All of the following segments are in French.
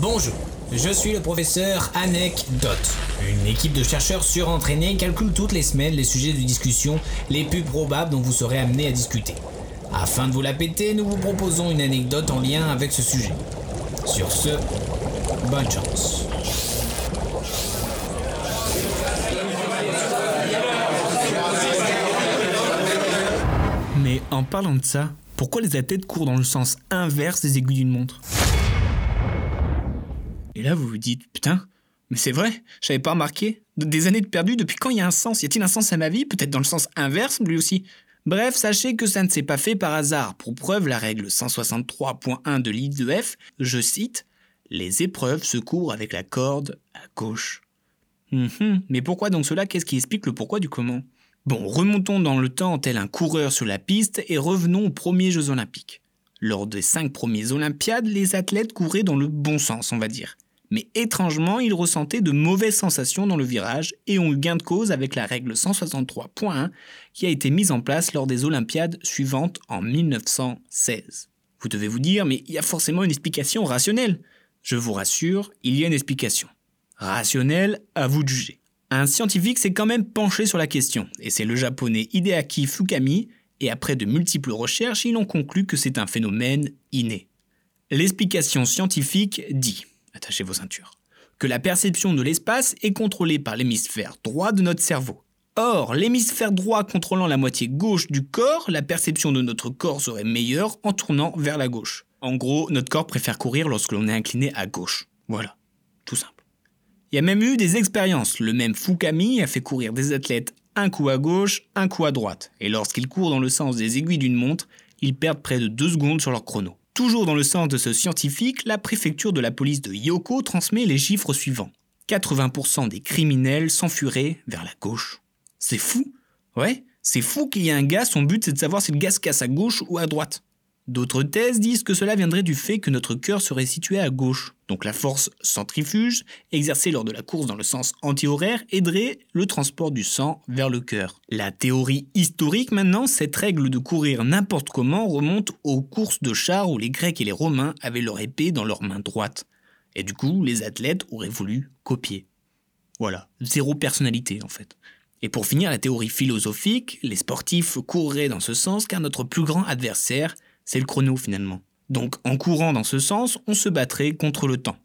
Bonjour, je suis le professeur Anecdote. Une équipe de chercheurs surentraînés calcule toutes les semaines les sujets de discussion les plus probables dont vous serez amené à discuter. Afin de vous la péter, nous vous proposons une anecdote en lien avec ce sujet. Sur ce, bonne chance. Mais en parlant de ça, pourquoi les athlètes courent dans le sens inverse des aiguilles d'une montre? Et là, vous vous dites, putain, mais c'est vrai, j'avais pas remarqué. Des années de perdu, depuis quand il y a un sens? Y a-t-il un sens à ma vie? Peut-être dans le sens inverse, lui aussi Bref, sachez que ça ne s'est pas fait par hasard. Pour preuve, la règle 163.1 de l'IDEF, je cite, Les épreuves se courent avec la corde à gauche. Mhm, mais pourquoi donc cela? Qu'est-ce qui explique le pourquoi du comment? Bon, remontons dans le temps tel un coureur sur la piste et revenons aux premiers Jeux Olympiques. Lors des cinq premiers Olympiades, les athlètes couraient dans le bon sens, on va dire. Mais étrangement, ils ressentaient de mauvaises sensations dans le virage et ont eu gain de cause avec la règle 163.1 qui a été mise en place lors des Olympiades suivantes en 1916. Vous devez vous dire, mais il y a forcément une explication rationnelle. Je vous rassure, il y a une explication. Rationnelle, à vous de juger. Un scientifique s'est quand même penché sur la question, et c'est le japonais Hideaki Fukami, et après de multiples recherches, ils ont conclu que c'est un phénomène inné. L'explication scientifique dit, attachez vos ceintures, que la perception de l'espace est contrôlée par l'hémisphère droit de notre cerveau. Or, l'hémisphère droit contrôlant la moitié gauche du corps, la perception de notre corps serait meilleure en tournant vers la gauche. En gros, notre corps préfère courir lorsque l'on est incliné à gauche. Voilà, tout simple. Il y a même eu des expériences. Le même Fukami a fait courir des athlètes un coup à gauche, un coup à droite. Et lorsqu'ils courent dans le sens des aiguilles d'une montre, ils perdent près de 2 secondes sur leur chrono. Toujours dans le sens de ce scientifique, la préfecture de la police de Yoko transmet les chiffres suivants. 80% des criminels s'enfuiraient vers la gauche. C'est fou Ouais, c'est fou qu'il y ait un gars, son but c'est de savoir si le gars se casse à gauche ou à droite. D'autres thèses disent que cela viendrait du fait que notre cœur serait situé à gauche, donc la force centrifuge, exercée lors de la course dans le sens anti-horaire, aiderait le transport du sang vers le cœur. La théorie historique maintenant, cette règle de courir n'importe comment remonte aux courses de chars où les Grecs et les Romains avaient leur épée dans leur main droite. Et du coup, les athlètes auraient voulu copier. Voilà, zéro personnalité en fait. Et pour finir la théorie philosophique, les sportifs courraient dans ce sens car notre plus grand adversaire c'est le chrono finalement. Donc en courant dans ce sens, on se battrait contre le temps.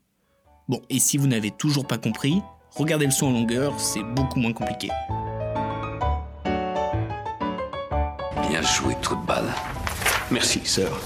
Bon, et si vous n'avez toujours pas compris, regardez le son en longueur, c'est beaucoup moins compliqué. Bien joué, trou de balle. Merci, sœur.